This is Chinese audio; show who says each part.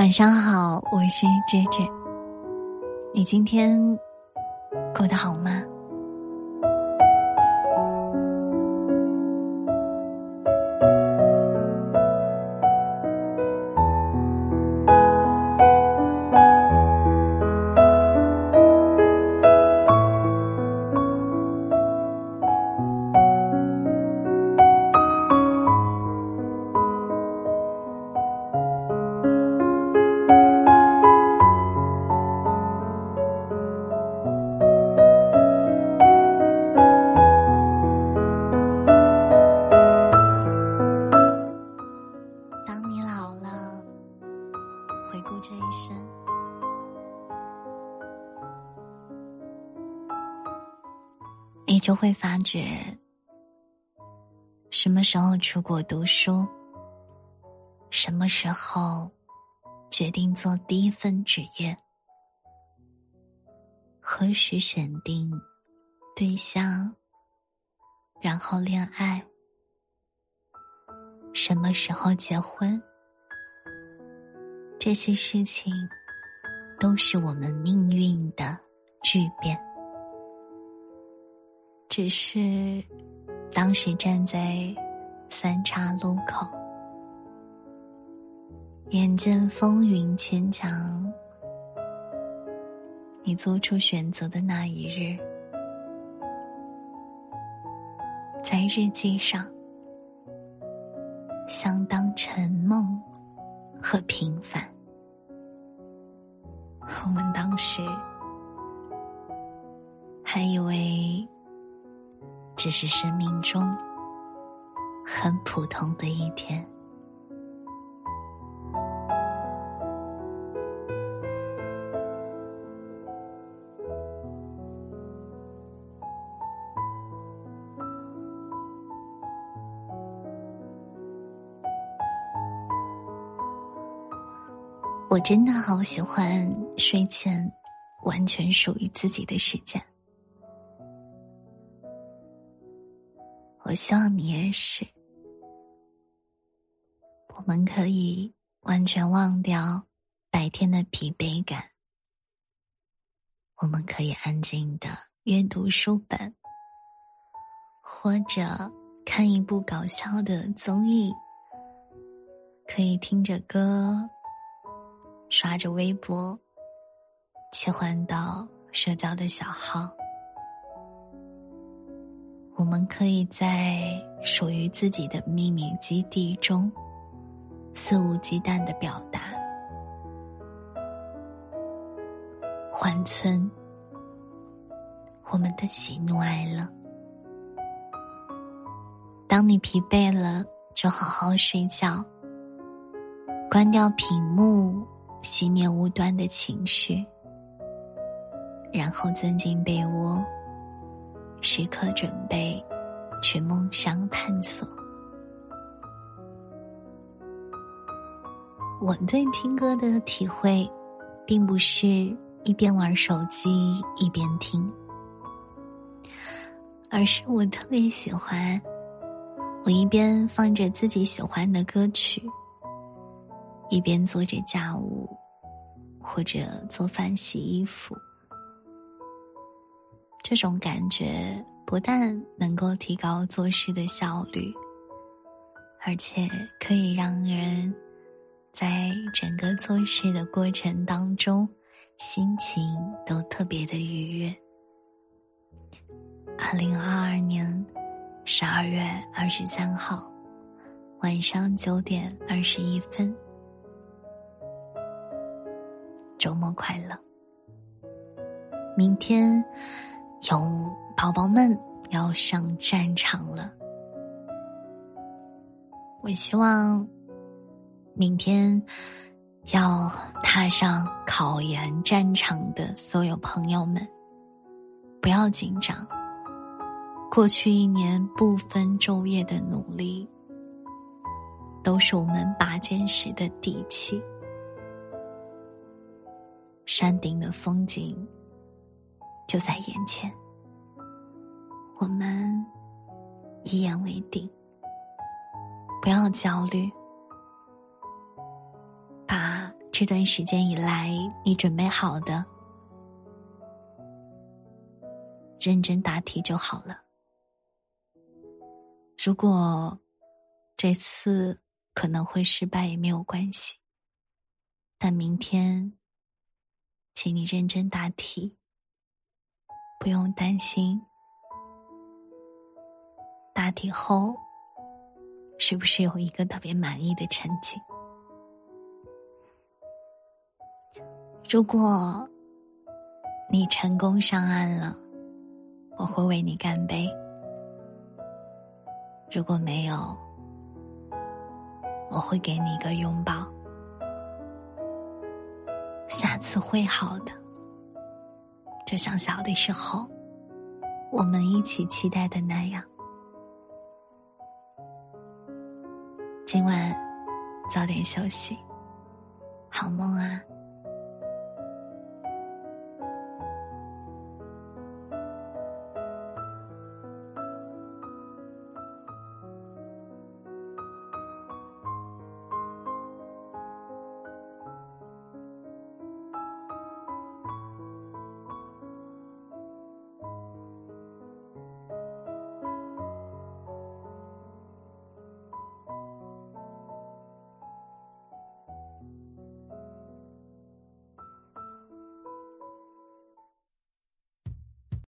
Speaker 1: 晚上好，我是芝芝。你今天过得好吗？好了，回顾这一生。你就会发觉，什么时候出国读书，什么时候决定做第一份职业，何时选定对象，然后恋爱，什么时候结婚，这些事情都是我们命运的巨变。只是，当时站在三岔路口，眼见风云牵强，你做出选择的那一日，在日记上，相当沉梦和平凡。我们当时还以为。只是生命中很普通的一天。我真的好喜欢睡前完全属于自己的时间。我希望你也是。我们可以完全忘掉白天的疲惫感。我们可以安静的阅读书本，或者看一部搞笑的综艺。可以听着歌，刷着微博，切换到社交的小号。我们可以在属于自己的秘密基地中肆无忌惮的表达，缓存我们的喜怒哀乐。当你疲惫了，就好好睡觉，关掉屏幕，熄灭无端的情绪，然后钻进被窝。时刻准备去梦想探索。我对听歌的体会，并不是一边玩手机一边听，而是我特别喜欢，我一边放着自己喜欢的歌曲，一边做着家务，或者做饭、洗衣服。这种感觉不但能够提高做事的效率，而且可以让人在整个做事的过程当中心情都特别的愉悦。二零二二年十二月二十三号晚上九点二十一分，周末快乐！明天。有宝宝们要上战场了，我希望明天要踏上考研战场的所有朋友们不要紧张。过去一年不分昼夜的努力，都是我们拔尖时的底气。山顶的风景。就在眼前，我们一言为定，不要焦虑，把这段时间以来，你准备好的，认真答题就好了。如果这次可能会失败也没有关系，但明天，请你认真答题，不用担心答题后是不是有一个特别满意的成绩。如果你成功上岸了，我会为你干杯。如果没有，我会给你一个拥抱。下次会好的，就像小的时候我们一起期待的那样。今晚早点休息，好梦啊。